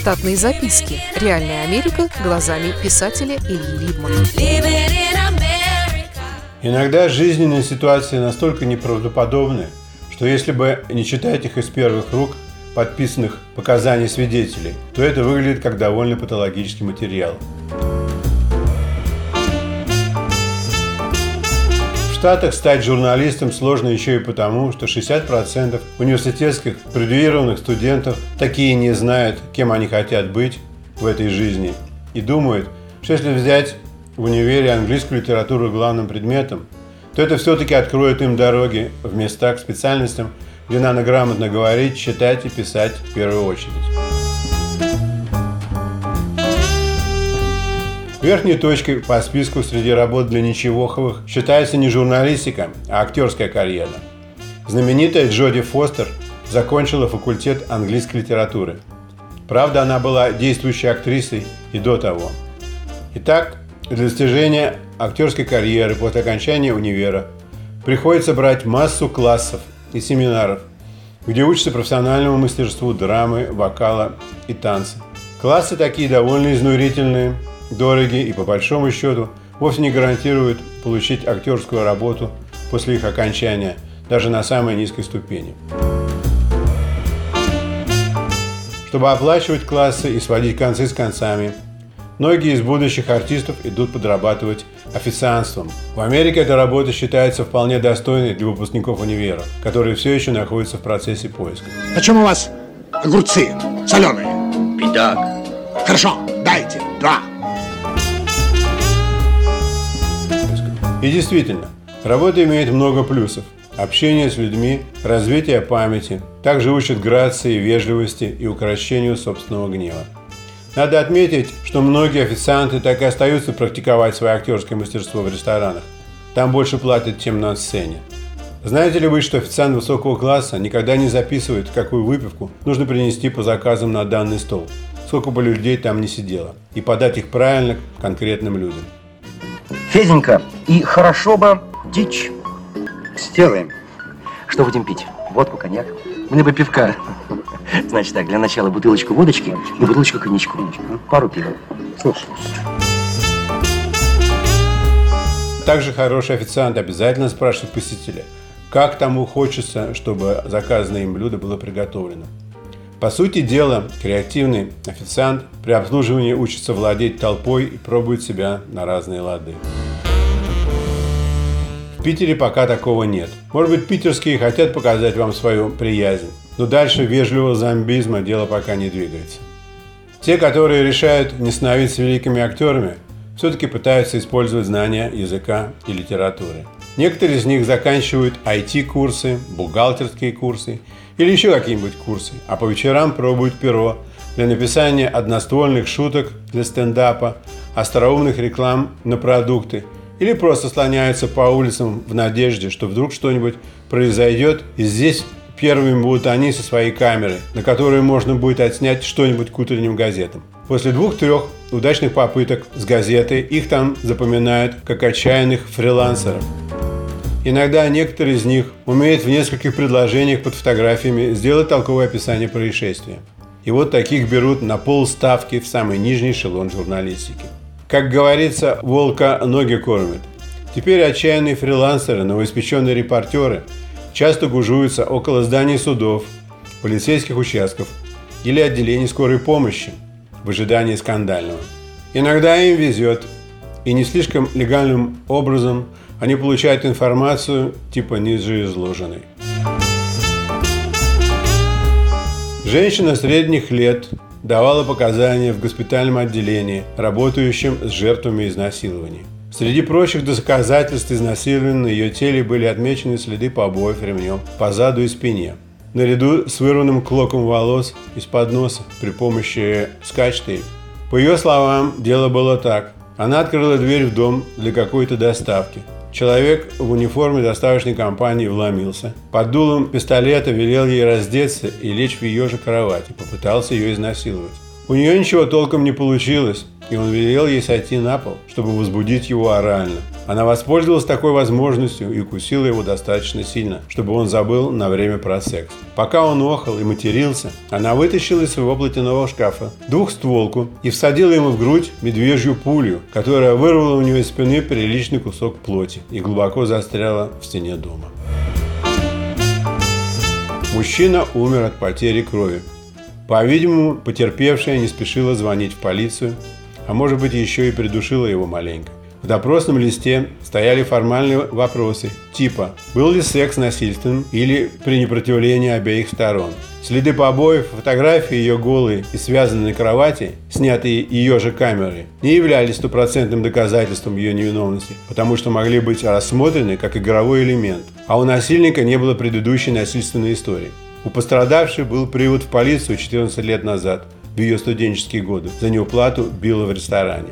Штатные записки. Реальная Америка глазами писателя Ильи Либмана. Иногда жизненные ситуации настолько неправдоподобны, что если бы не читать их из первых рук, подписанных показаний свидетелей, то это выглядит как довольно патологический материал. Штатах стать журналистом сложно еще и потому, что 60% университетских градуированных студентов такие не знают, кем они хотят быть в этой жизни, и думают, что если взять в универе английскую литературу главным предметом, то это все-таки откроет им дороги в места к специальностям, где надо грамотно говорить, читать и писать в первую очередь. Верхней точкой по списку среди работ для ничегоховых считается не журналистика, а актерская карьера. Знаменитая Джоди Фостер закончила факультет английской литературы. Правда, она была действующей актрисой и до того. Итак, для достижения актерской карьеры после окончания универа приходится брать массу классов и семинаров, где учатся профессиональному мастерству драмы, вокала и танца. Классы такие довольно изнурительные, дорогие и по большому счету вовсе не гарантируют получить актерскую работу после их окончания, даже на самой низкой ступени. Чтобы оплачивать классы и сводить концы с концами – Многие из будущих артистов идут подрабатывать официанством. В Америке эта работа считается вполне достойной для выпускников универа, которые все еще находятся в процессе поиска. О чем у вас огурцы соленые? Пятак. Хорошо, дайте два. И действительно, работа имеет много плюсов. Общение с людьми, развитие памяти, также учат грации, вежливости и укрощению собственного гнева. Надо отметить, что многие официанты так и остаются практиковать свое актерское мастерство в ресторанах. Там больше платят, чем на сцене. Знаете ли вы, что официант высокого класса никогда не записывает, какую выпивку нужно принести по заказам на данный стол, сколько бы людей там не сидело, и подать их правильно конкретным людям. Феденька, и хорошо бы дичь. Сделаем. Что будем пить? Водку, коньяк? Мне бы пивка. Значит так, для начала бутылочку водочки и бутылочку коньячку. Пару пива. Слушай. Также хороший официант обязательно спрашивает посетителя, как тому хочется, чтобы заказанное им блюдо было приготовлено. По сути дела, креативный официант при обслуживании учится владеть толпой и пробует себя на разные лады. В Питере пока такого нет. Может быть, питерские хотят показать вам свою приязнь, но дальше вежливого зомбизма дело пока не двигается. Те, которые решают не становиться великими актерами, все-таки пытаются использовать знания языка и литературы. Некоторые из них заканчивают IT-курсы, бухгалтерские курсы или еще какие-нибудь курсы, а по вечерам пробуют перо для написания одноствольных шуток для стендапа, остроумных реклам на продукты – или просто слоняются по улицам в надежде, что вдруг что-нибудь произойдет, и здесь первыми будут они со своей камерой, на которую можно будет отснять что-нибудь к утренним газетам. После двух-трех удачных попыток с газетой их там запоминают как отчаянных фрилансеров. Иногда некоторые из них умеют в нескольких предложениях под фотографиями сделать толковое описание происшествия. И вот таких берут на полставки в самый нижний эшелон журналистики. Как говорится, волка ноги кормят. Теперь отчаянные фрилансеры, новоиспеченные репортеры часто гужуются около зданий судов, полицейских участков или отделений скорой помощи в ожидании скандального. Иногда им везет, и не слишком легальным образом они получают информацию типа ниже изложенной. Женщина средних лет давала показания в госпитальном отделении, работающем с жертвами изнасилований. Среди прочих доказательств изнасилования на ее теле были отмечены следы побоев ремнем по заду и спине. Наряду с вырванным клоком волос из-под носа при помощи скотч-тейп. По ее словам, дело было так. Она открыла дверь в дом для какой-то доставки. Человек в униформе доставочной компании вломился. Под дулом пистолета велел ей раздеться и лечь в ее же кровати. Попытался ее изнасиловать. У нее ничего толком не получилось. И он велел ей сойти на пол, чтобы возбудить его орально. Она воспользовалась такой возможностью и укусила его достаточно сильно, чтобы он забыл на время про секс. Пока он охал и матерился, она вытащила из своего платяного шкафа двухстволку и всадила ему в грудь медвежью пулю, которая вырвала у него из спины приличный кусок плоти и глубоко застряла в стене дома. Мужчина умер от потери крови. По-видимому, потерпевшая не спешила звонить в полицию, а может быть еще и придушила его маленько. В допросном листе стояли формальные вопросы типа «Был ли секс насильственным или при непротивлении обеих сторон?». Следы побоев, фотографии ее голой и связанной на кровати, снятые ее же камерой, не являлись стопроцентным доказательством ее невиновности, потому что могли быть рассмотрены как игровой элемент, а у насильника не было предыдущей насильственной истории. У пострадавшей был привод в полицию 14 лет назад, в ее студенческие годы, за неуплату била в ресторане.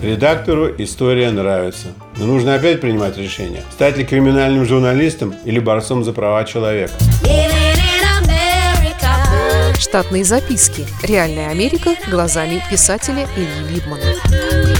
Редактору история нравится. Но нужно опять принимать решение, стать ли криминальным журналистом или борцом за права человека. Штатные записки. Реальная Америка глазами писателя Ильи Либмана.